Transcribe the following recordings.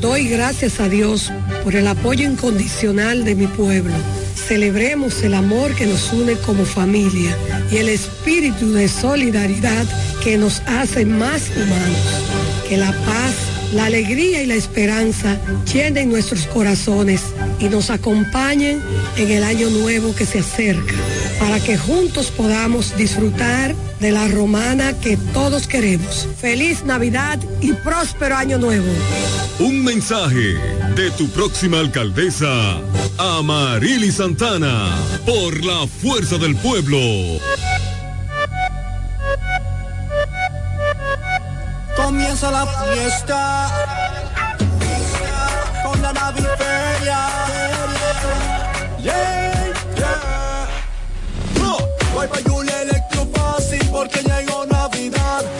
doy gracias a Dios por el apoyo incondicional de mi pueblo. Celebremos el amor que nos une como familia y el espíritu de solidaridad que nos hace más humanos. Que la paz, la alegría y la esperanza llenen nuestros corazones y nos acompañen en el año nuevo que se acerca, para que juntos podamos disfrutar de la romana que todos queremos. Feliz Navidad y próspero año nuevo. Un mensaje de tu próxima alcaldesa, Amarili Santana, por la fuerza del pueblo. Comienza la fiesta con la naviferia. Pa' Julia Electro Fácil porque llegó Navidad.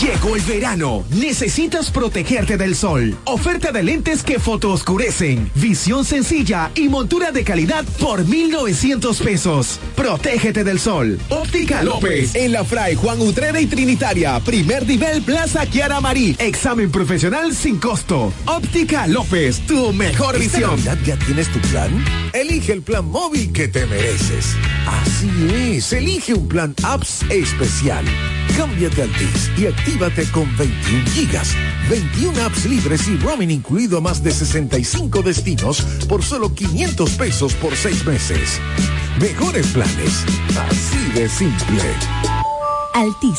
Llegó el verano. Necesitas protegerte del sol. Oferta de lentes que fotooscurecen. Visión sencilla y montura de calidad por 1,900 pesos. Protégete del sol. Óptica López. En la Fray Juan Utrera y Trinitaria. Primer nivel Plaza Kiara Marí. Examen profesional sin costo. Óptica López. Tu mejor ¿Esta visión. Ya tienes tu plan? Elige el plan móvil que te mereces. Así es, elige un plan apps especial. Cámbiate a Altis y actívate con 21 gigas, 21 apps libres y roaming incluido a más de 65 destinos por solo 500 pesos por 6 meses. Mejores planes, así de simple. Altis.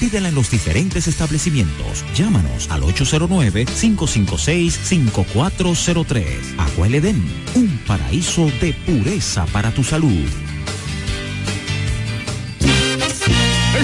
Pídela en los diferentes establecimientos. Llámanos al 809-556-5403. Agua Edén, un paraíso de pureza para tu salud.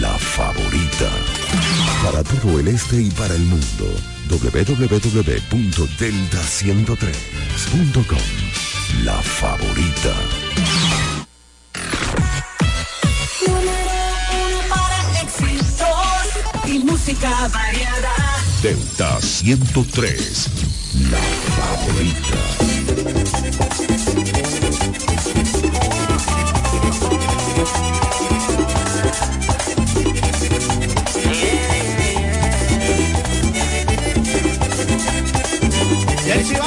La favorita. Para todo el este y para el mundo, www.delta103.com. La favorita. y música variada. Delta 103. La favorita. Y si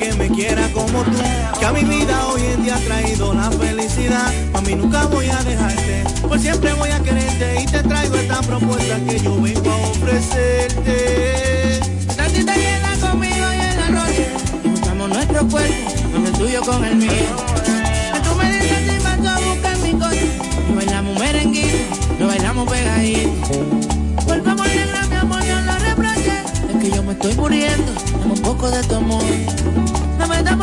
que me quiera como tú, que a mi vida hoy en día ha traído la felicidad. A mí nunca voy a dejarte, pues siempre voy a quererte y te traigo esta propuesta que yo vengo a ofrecerte. Tantita llena conmigo y en la noche. Nuestro cuerpo, con el tuyo con el mío. Que tú me dices si vas a buscar mi coche. Y bailamos merenguito, lo bailamos pegadito. Por favor, negra, mi amor, no lo reproches. Es que yo me estoy muriendo, un poco de tu amor. No me da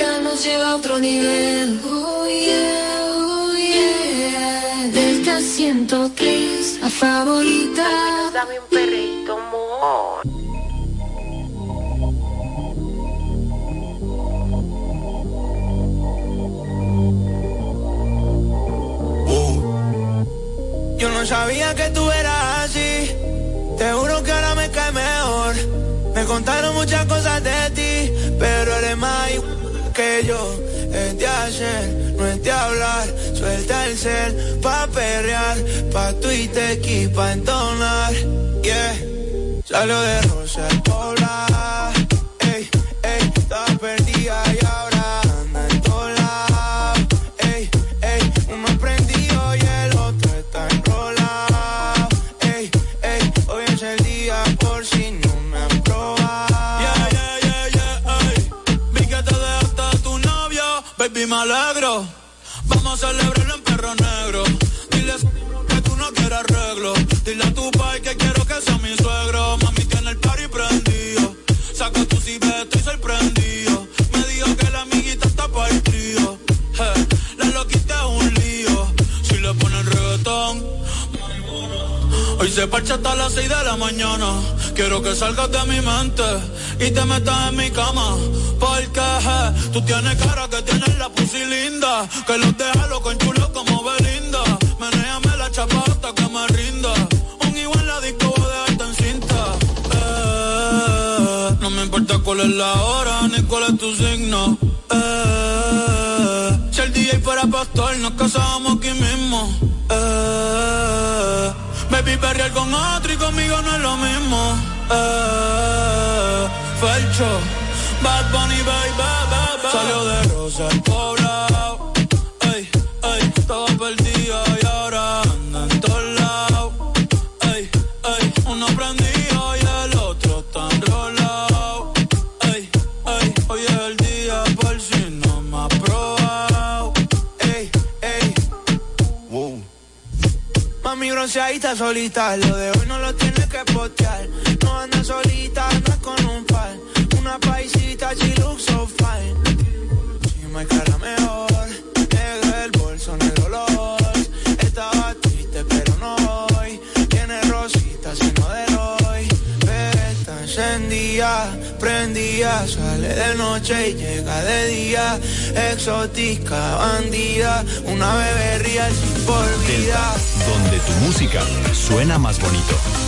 música nos lleva a otro nivel. Oh yeah, oh yeah. Delta 103, la favorita. Dame un perrito, amor. Oh. Yo no sabía que tú eras así. Te juro que ahora me cae mejor. Me contaron muchas cosas de ti, pero eres aquello es de ayer, no es de hablar. Suelta el cel pa' perrear, pa' tuitear y pa' entonar. Yeah, salió de Rosa Polar. me alegro. Vamos a celebrarlo en perro negro. Dile que tú no quieres arreglo. Dile a tu pai que quiero que sea mi suegro. Mami tiene el party prendido. Saca tu cibe, estoy sorprendido. Me dijo que la amiguita está para el trío. Hey, la loquita es un lío. Si le ponen reggaetón Hoy se parcha hasta las 6 de la mañana. Quiero que salgas de mi mente y te metas en mi cama. Porque je, tú tienes cara que tienes la pussy linda. Que los deja con chulo como Belinda. Menéame la chapa hasta que me rinda. Un igual la disco de alta en cinta. Eh, no me importa cuál es la hora ni cuál es tu signo. Eh, si el DJ fuera pastor, nos casábamos aquí mismo. Baby, perrear con otro y conmigo no es lo mismo. Eh, Felcho, Bad Bunny, baby, baby. Salió de Rosa el poblado. Solita, lo de hoy Sale de noche y llega de día. Exótica, bandida. Una bebé real sin por vida. Donde tu música suena más bonito.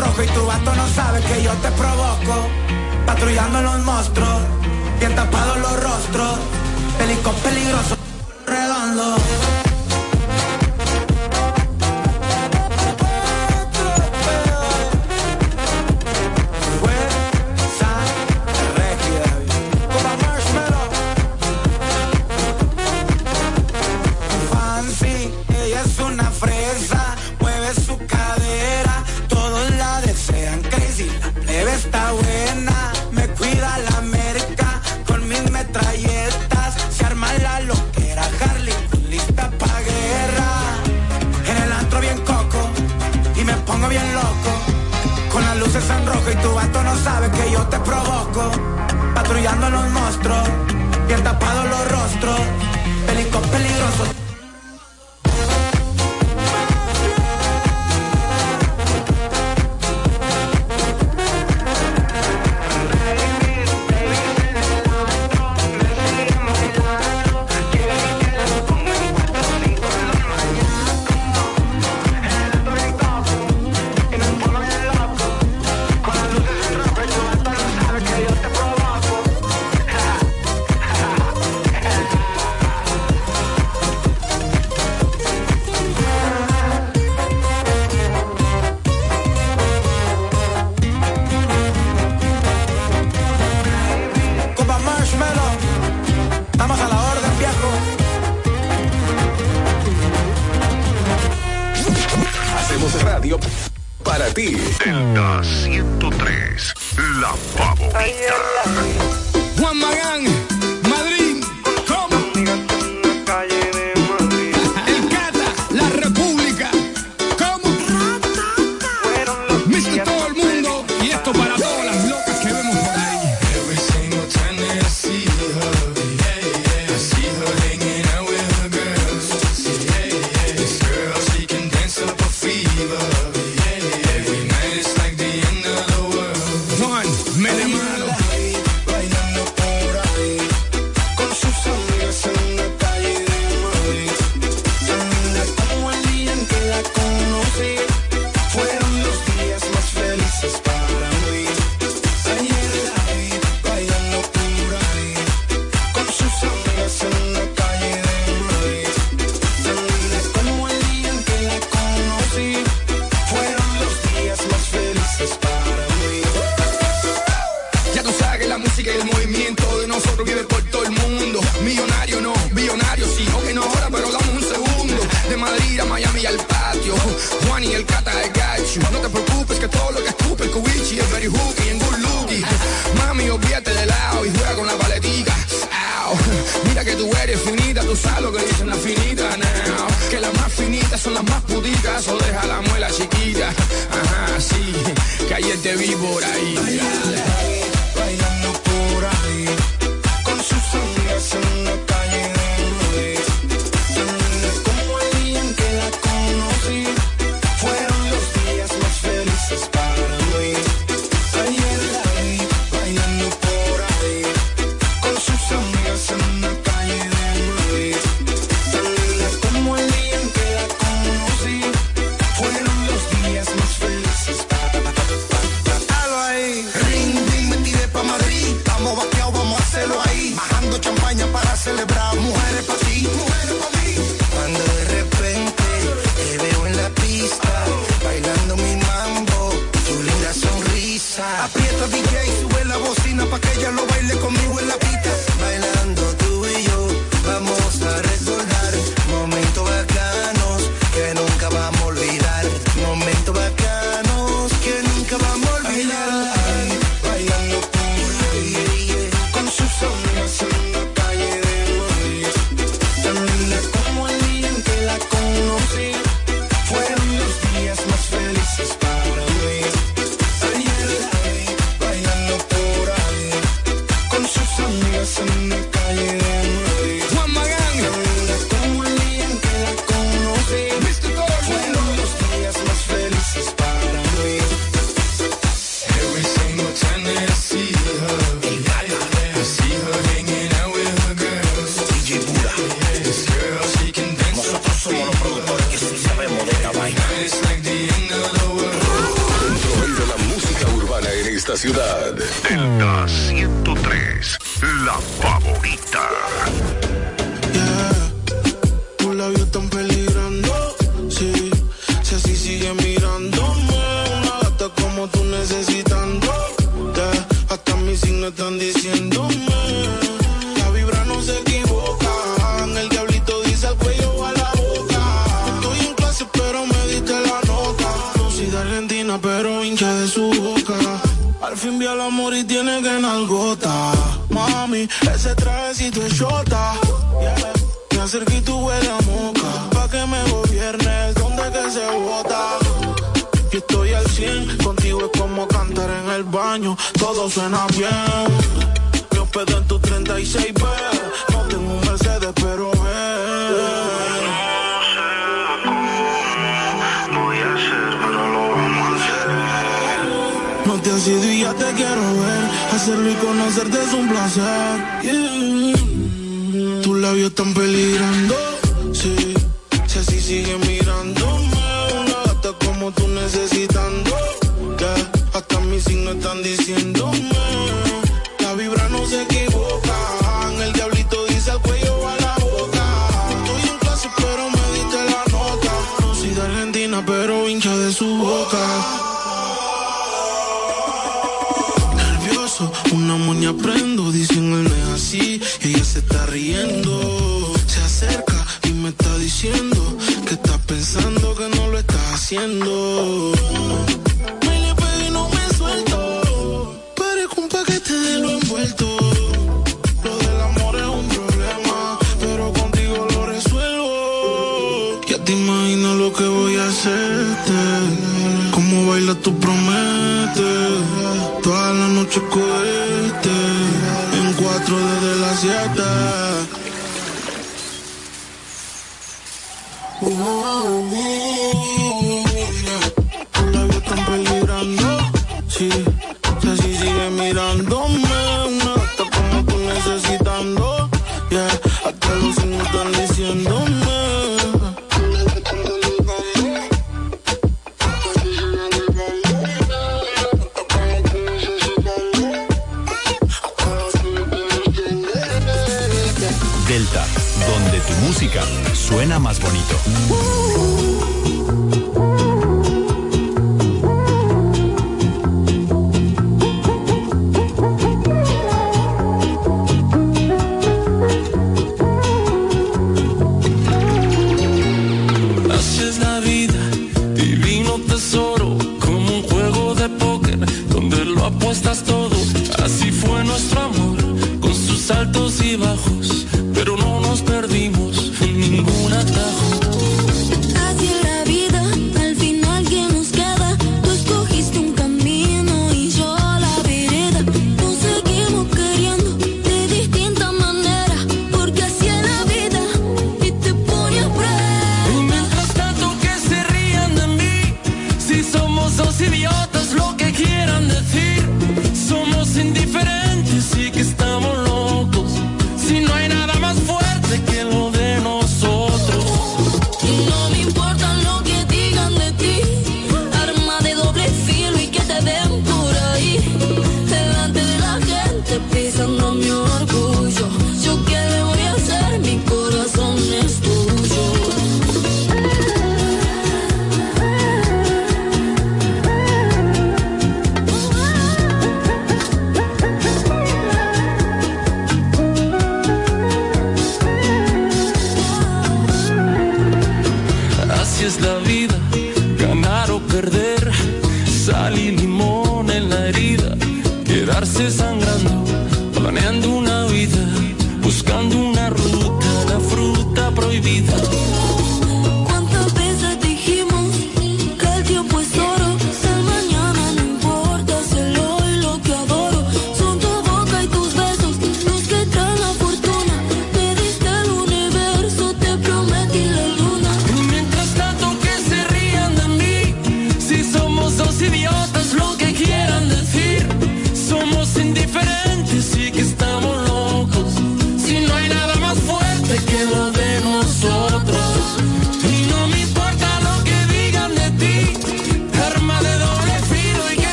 Rojo y tu vato no sabe que yo te provoco. Patrullando los monstruos, bien tapados los rostros. Pelicos peligrosos, redondo. Está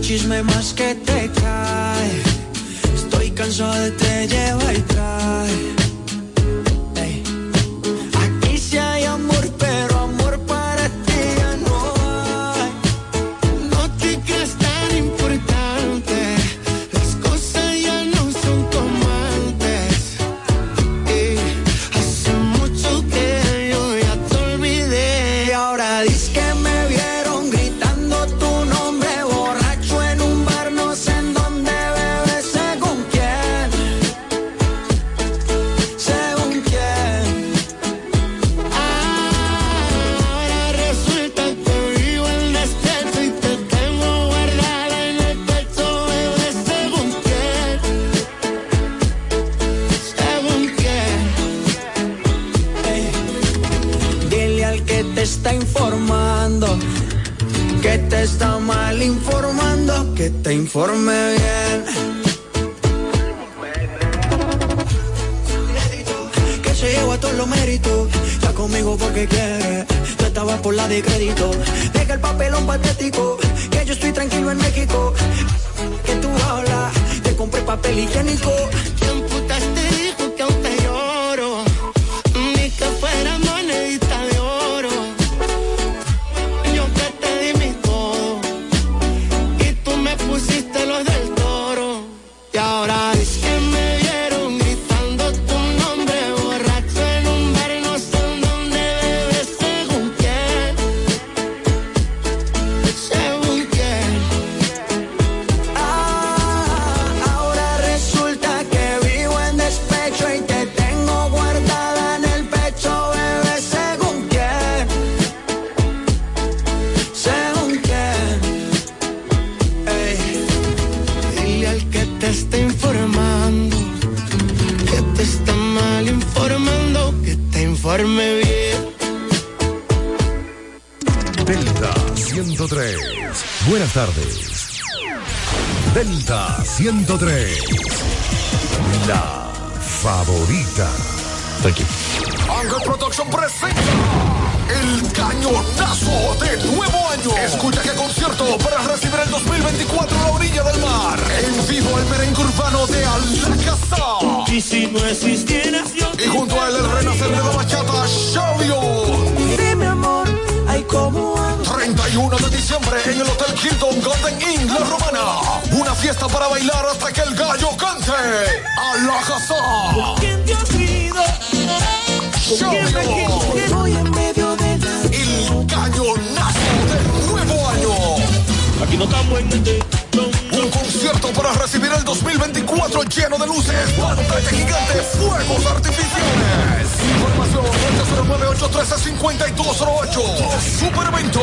chisme más que te cae. Estoy cansado de te lleva y trae de crédito. Deja el papelón patético, que yo estoy tranquilo en México. Que tú hablas, te compré papel higiénico que te está informando, que te está mal informando, que te informe bien. Delta 103. Buenas tardes. Delta 103. La favorita. Thank you. Ángel Production presenta el cañonazo de nuevo año. Escucha qué concierto para recibir el 2024 a la orilla del mar. En vivo el merengue urbano de Alacazá. Y si no existieras yo Y junto a él el renacer de la bachata, Showio. Dime amor, ay cómo hago 31 de diciembre en el Hotel Hilton Golden Inn, La Romana. Una fiesta para bailar hasta que el gallo cante. Alacazá. ¿Quién te olvido? ¿Con quién Aquí no estamos en este Un concierto para recibir el 2024 lleno de luces, pantalla gigante, fuegos artificiales. Información 809-813-5208. Superevento.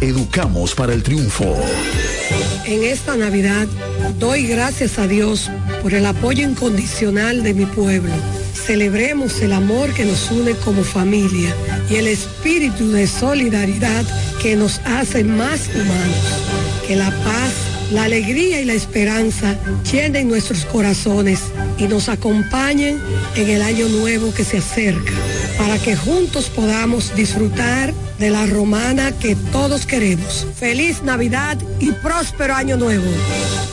educamos para el triunfo. En esta Navidad doy gracias a Dios por el apoyo incondicional de mi pueblo. Celebremos el amor que nos une como familia y el espíritu de solidaridad que nos hace más humanos. Que la paz, la alegría y la esperanza llenen nuestros corazones y nos acompañen en el año nuevo que se acerca, para que juntos podamos disfrutar de la romana que todos queremos. Feliz Navidad y próspero año nuevo.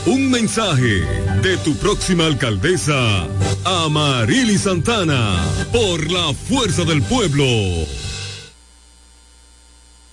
Un mensaje de tu próxima alcaldesa, Amarili Santana, por la fuerza del pueblo.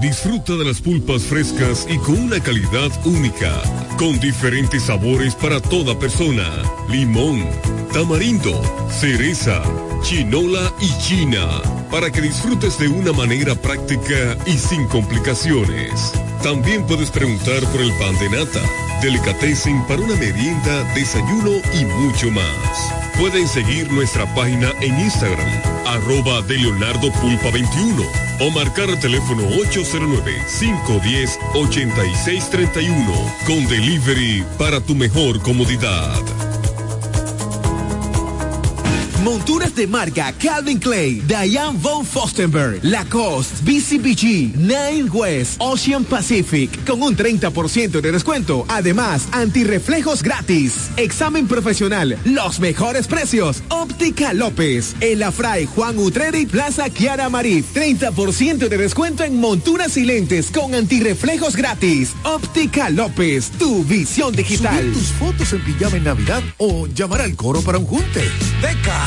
Disfruta de las pulpas frescas y con una calidad única, con diferentes sabores para toda persona. Limón, tamarindo, cereza, chinola y china, para que disfrutes de una manera práctica y sin complicaciones. También puedes preguntar por el pan de nata, delicatessen para una merienda, desayuno y mucho más. Pueden seguir nuestra página en Instagram, arroba de Leonardo Pulpa 21 o marcar el teléfono 809-510-8631 con delivery para tu mejor comodidad. Monturas de marca Calvin Clay, Diane von Fostenberg, Lacoste, BCBG, Nine West, Ocean Pacific, con un 30% de descuento. Además, antirreflejos gratis. Examen profesional, los mejores precios. Óptica López, El Afray, Juan Utrera y Plaza Kiara Marí. 30% de descuento en monturas y lentes con antirreflejos gratis. Óptica López, tu visión digital. Subir tus fotos en pijama en Navidad o llamar al coro para un junte.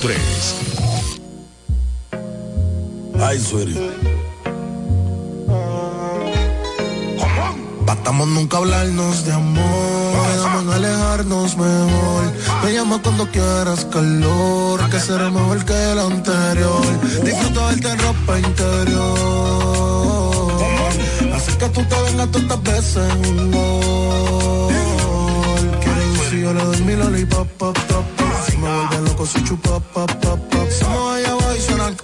103. Ay, sweetie. Batamos nunca hablarnos de amor. Quedamos en alejarnos mejor. Me llama cuando quieras calor. Que será mejor que el anterior. Disfruto verte en ropa interior. Así que tú te vengas todas estas veces un gol. Quiero decir, yo le doy mi lollipop, pop, pop, pop. Loco, si chupa, pop, pop, pop. Somos allá abajo y suenan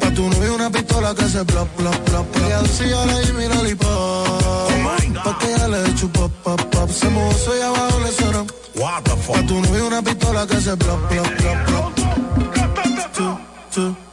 Pa' tu novio una pistola que se plop, plop, plop, plop. Ella decía le di mi lollipop. Pa' que ella le pop, pop, pop. Se mozo y abajo le suena. Pa' tu novio una pistola que se plop, plop, plop, plop. Chu, chu,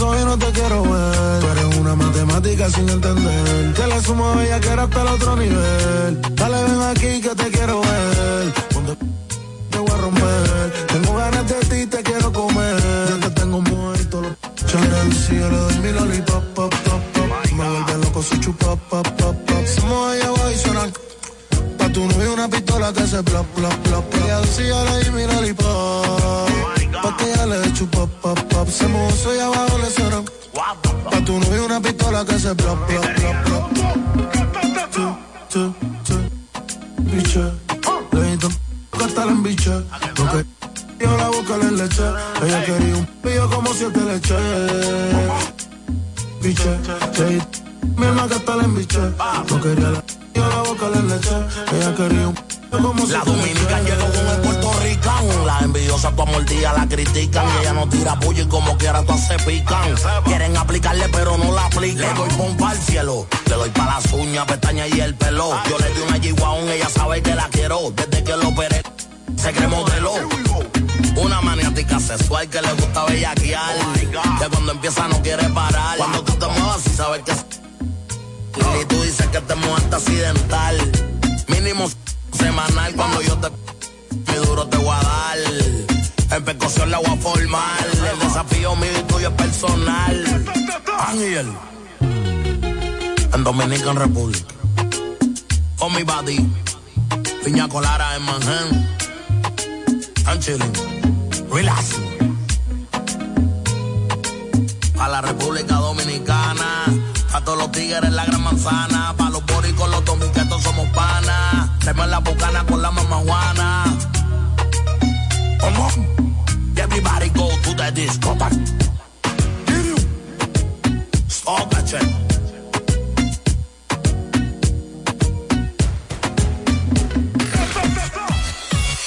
Ojos y no te quiero ver. Tú eres una matemática sin entender. Que le sumo a ella que era hasta el otro nivel. Dale, ven aquí que te quiero ver. Ponte te voy a romper. Tengo ganas de ti, te quiero comer. Yo te tengo muerto. Lo... Yo le doy mi lollipop, pop, pop, pop. Me vuelve loco si chupa, pop, pop, pop. Somos allá abajo y suenan Pa' tu novio una pistola que se plop, plop, plop. Ella decía le di mi lollipop. Pa' que ella le eche pop, pop, que se blop, blop. Tú, tú, biche. Le di. Porque yo la busco en leche. Ella quería un pillo como siete leche. Biche. Le di que la. No quería la... Yo la busco en leche. Ella quería un la dominica llegó con el puertorricán. La envidiosa tu mordida la critican. Y ella no tira puya y como quiera todas se pican. Quieren aplicarle pero no la aplican. Le doy pompa al cielo. Le doy pa' las uñas, pestañas y el pelo. Yo le di una G-Wagon, ella sabe que la quiero. Desde que lo operé, se cree modelo. Una maniática sexual que le gusta bellaquear. Que cuando empieza no quiere parar. Cuando tú te muevas sabes que y tú dices que te mudaste accidental. Mínimo semanal cuando yo te. Mi duro te voy a dar. En percusión la voy a formar. El desafío mío y tuyo es personal. Ángel. En Dominican Republic. On mi body. Piña Colara en Manhattan. I'm chilling. Relax. A la República Dominicana. A todos los tigres la gran manzana. Pa' los boricos, los dominicanos somos panas. Tenemos la bucana con la mamá Juana. Come on. Everybody go to the discotheque. Stop that shit.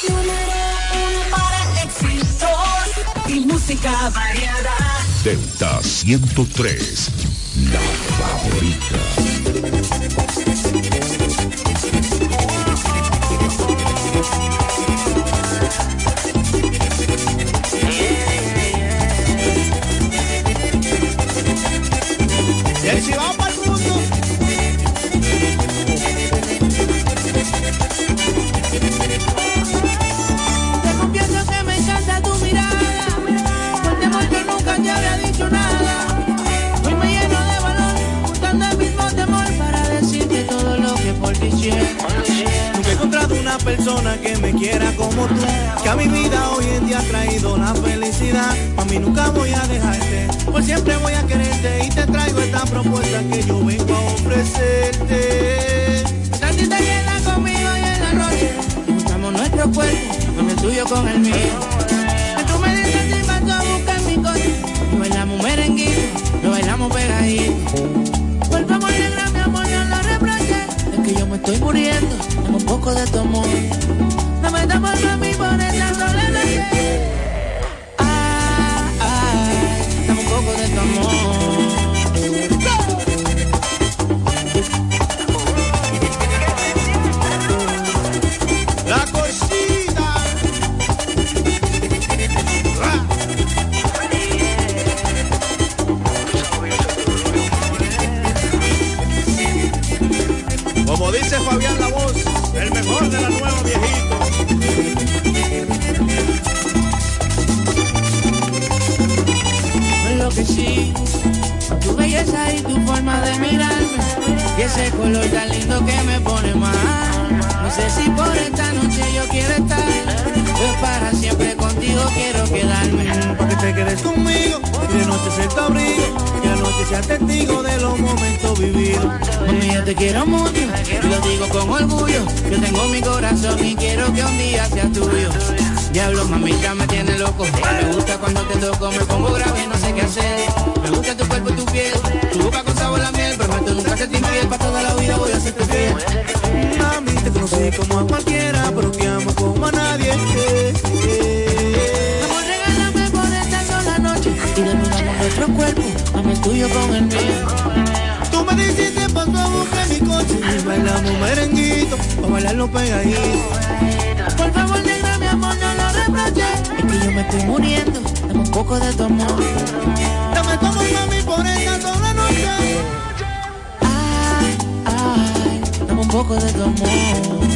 Número uno para éxitos y música variada. Delta 103, la favorita. Y sí vamos para el mundo. Te confieso que me encanta tu mirada. Por temor yo nunca te habría dicho nada. Hoy me lleno de valor, buscando el mismo temor para decirte todo lo que por ti siento. Nunca he encontrado una persona que me quiera como tú. Que a mi vida hoy en día ha traído la felicidad. A mí nunca voy a dejarte. Por siempre voy a quererte. Y te traigo esta propuesta que yo vengo a ofrecerte. Tantita llena conmigo y en la noche. Buscamos nuestro cuerpo, con el tuyo, con el mío. Y tú me dices si vas a buscar mi coche. Y bailamos merenguito, lo bailamos pegadito. Que estoy muriendo, dame un poco de tu amor. No me damos bailarlo pegadito. Por favor, negra, mi amor, no lo reproches. Es que yo me estoy muriendo, dame un poco de tu amor. Dame como mami por esta sola noche. Ay, ay, dame un poco de tu amor.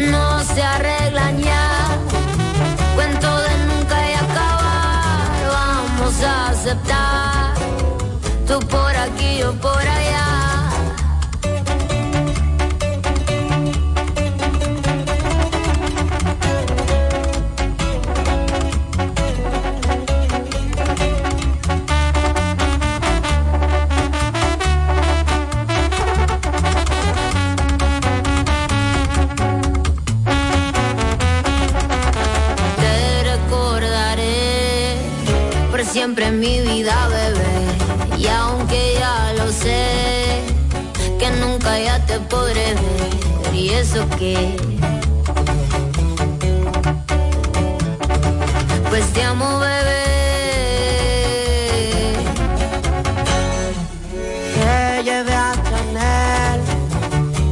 no se arreglan ya. Cuento de nunca y acabar, vamos a aceptar. Tú por aquí, yo por allá. mi vida, bebé. Y aunque ya lo sé, que nunca ya te podré ver. ¿Y eso qué? Pues te amo, bebé. Que lleve a Chanel,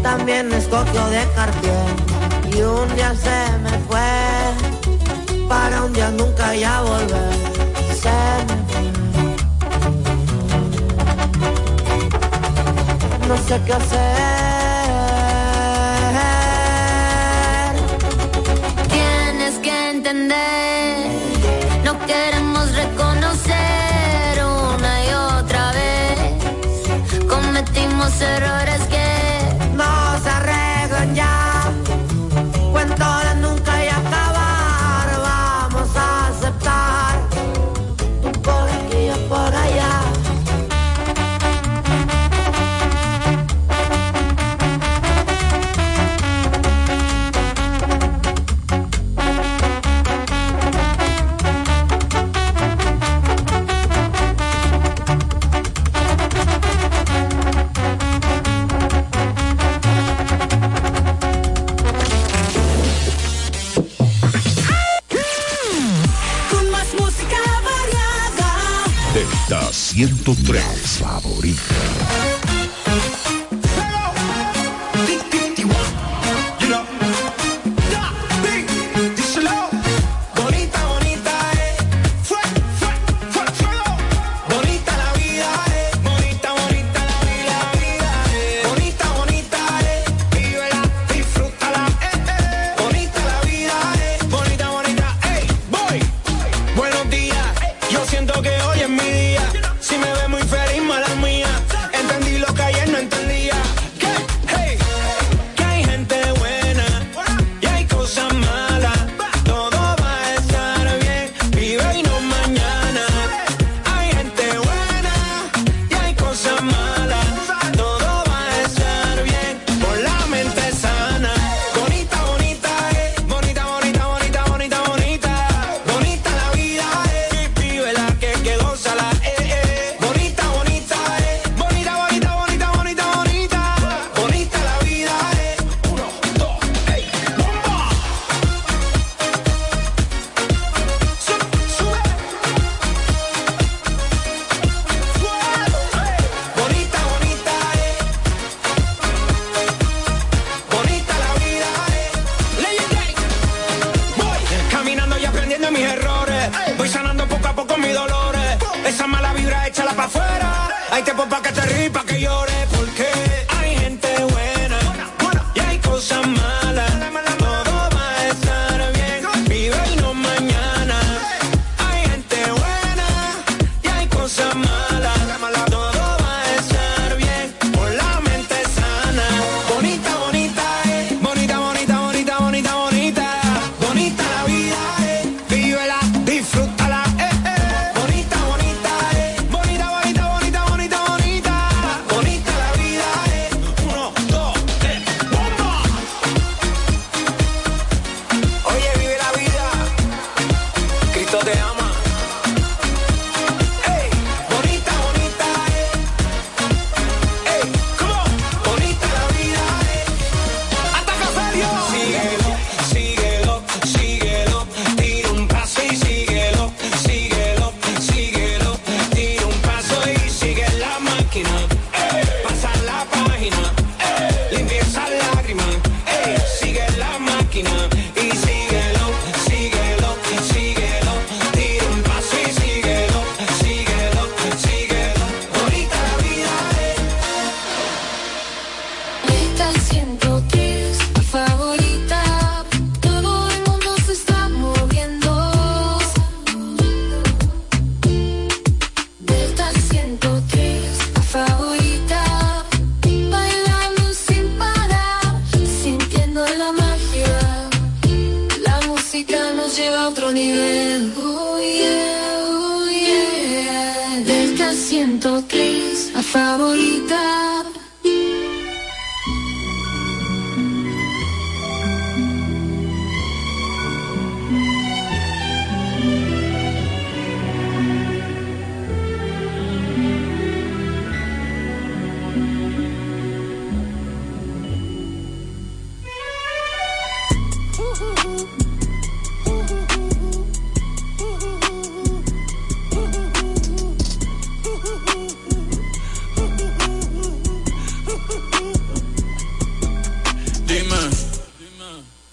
también escogió de Cartier. Y un día se me fue, para un día nunca ya volver. Se no sé qué hacer. Tienes que entender, no queremos reconocer una y otra vez. Cometimos errores 103 favorita.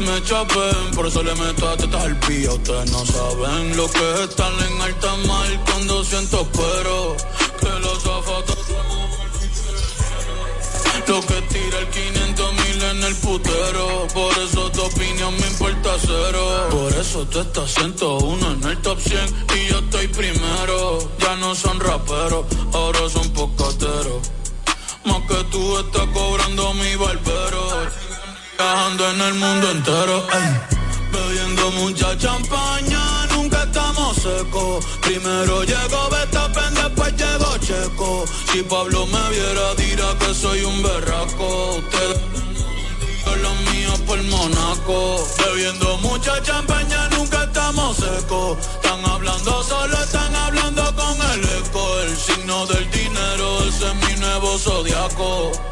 me chapen. Por eso le meto a tetas al pía. Ustedes no saben lo que es estar en alta mar con 200 pero que los zapatos lo que tira el 500 mil en el putero. Por eso tu opinión me importa cero. Por eso tú estás 101 en el top 100 y yo estoy primero. Ya no son raperos, ahora son pocateros. Más que tú estás cobrando mi barbero. Viajando en el mundo entero. ey. Bebiendo mucha champaña, nunca estamos secos. Primero llegó Betapen, después llegó Checo. Si Pablo me viera, dirá que soy un berraco. Ustedes los míos por Monaco. Bebiendo mucha champaña, nunca estamos secos. Están hablando solo, están hablando con el eco. El signo del dinero, ese es mi nuevo zodiaco.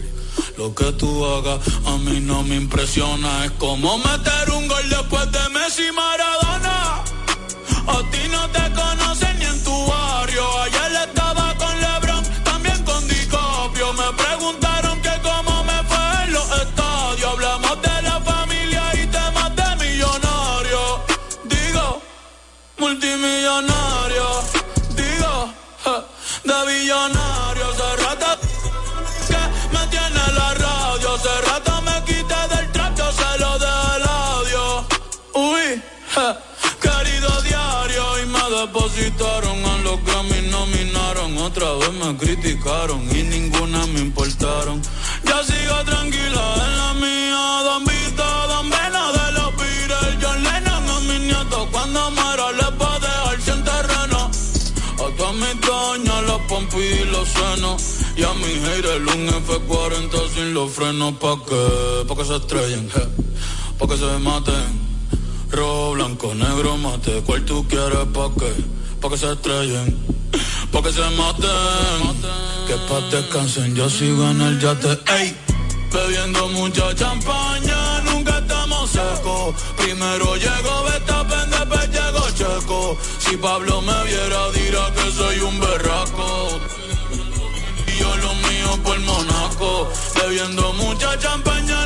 Lo que tú hagas a mí no me impresiona. Es como meter un gol después de Messi Maradona. A ti no te conocen ni en tu barrio. Ayer estaba con LeBron, también con DiCaprio. Me preguntaron que cómo me fue en los estadios. Hablamos de la familia y temas de millonarios. Digo, multimillonario. Digo, de billonario. otra vez me criticaron y ninguna me importaron. Ya sigo tranquila en la mía, don Vito, don Vena de los Beatles. John Lennon a mis nietos cuando muera les va a dejar sin terreno. A todas mis doñas los pompis y los senos. Y a mi haters un F40 sin los frenos pa' qué pa' que se estrellen, pa' que se maten. Rojo, blanco, negro, mate, cual tú quieres pa' qué pa' que se estrellen pa' que se maten. Que pa' descansen, yo sigo en el yate. Ey, bebiendo mucha champaña, nunca estamos secos. Primero llego, Betapen, después llego Checo. Si Pablo me viera, dirá que soy un berraco. Y yo lo mío por Monaco, bebiendo mucha champaña,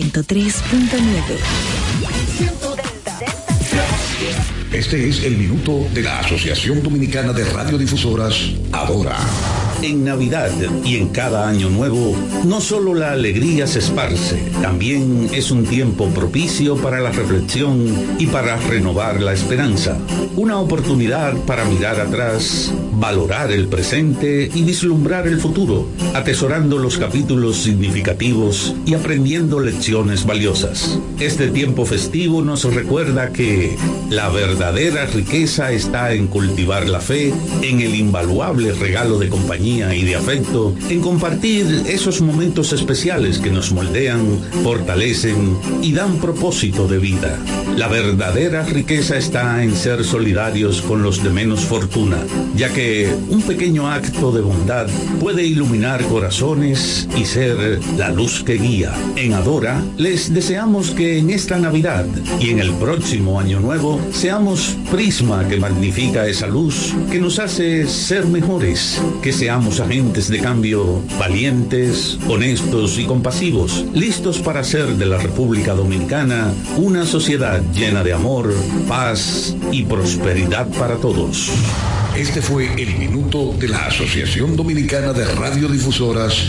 103.9. Este es el minuto de la Asociación Dominicana de Radiodifusoras, Adora. En Navidad y en cada año nuevo, no solo la alegría se esparce, también es un tiempo propicio para la reflexión y para renovar la esperanza. Una oportunidad para mirar atrás, valorar el presente y vislumbrar el futuro, atesorando los capítulos significativos y aprendiendo lecciones valiosas. Este tiempo festivo nos recuerda que la verdadera riqueza está en cultivar la fe, en el invaluable regalo de compañía y de afecto, en compartir esos momentos especiales que nos moldean, fortalecen y dan propósito de vida. La verdadera riqueza está en ser solidarios con los de menos fortuna, ya que un pequeño acto de bondad puede iluminar corazones y ser la luz que guía. En Adora les deseamos que en esta Navidad y en el próximo Año Nuevo seamos prisma que magnifica esa luz que nos hace ser mejores, que seamos agentes de cambio valientes, honestos y compasivos, listos para hacer de la República Dominicana una sociedad llena de amor, paz y prosperidad para todos. Este fue el minuto de la Asociación Dominicana de Radiodifusoras,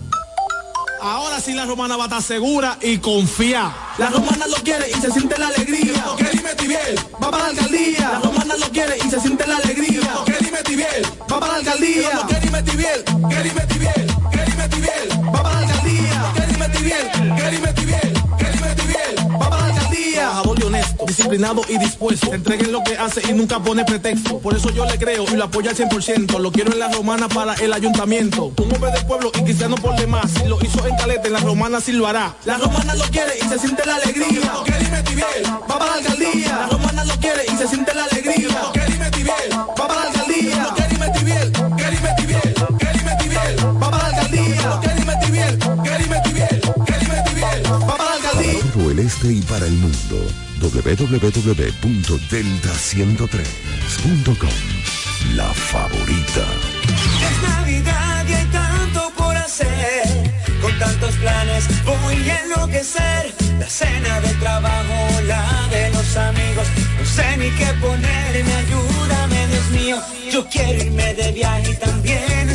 Ahora sí la romana va a estar segura y confía. La romana lo quiere y se siente la alegría. Porque dime Tibiel, va para la alcaldía. La romana lo quiere y se siente la alegría. Porque dime Tibiel, va para la alcaldía. Que dime Tibiel, que dime Tibiel, que dime Tibiel, va para la alcaldía. Que dime Tibiel, que dime Tibiel, honesto, disciplinado y dispuesto. Entreguen lo que hace y nunca pone pretexto. Por eso yo le creo y lo apoyo al 100%. Lo quiero en la romana para el ayuntamiento. Un hombre de pueblo y cristiano por demás. Si lo hizo en Caleta, en la romana sí lo hará. La romana lo quiere y se siente la alegría. Que dime Tibiel, va para la alcaldía. La romana lo quiere y se siente la alegría. Que dime Tibiel, va para la alcaldía. Tibiel, que va para la alcaldía. Tibiel, que va para la alcaldía. Todo el este y para el mundo. www.delta103.com La favorita. Es Navidad y hay tanto por hacer. Con tantos planes voy a enloquecer. La cena del trabajo, la de los amigos. No sé ni qué ponerme, ayúdame, Dios mío. Yo quiero irme de viaje y también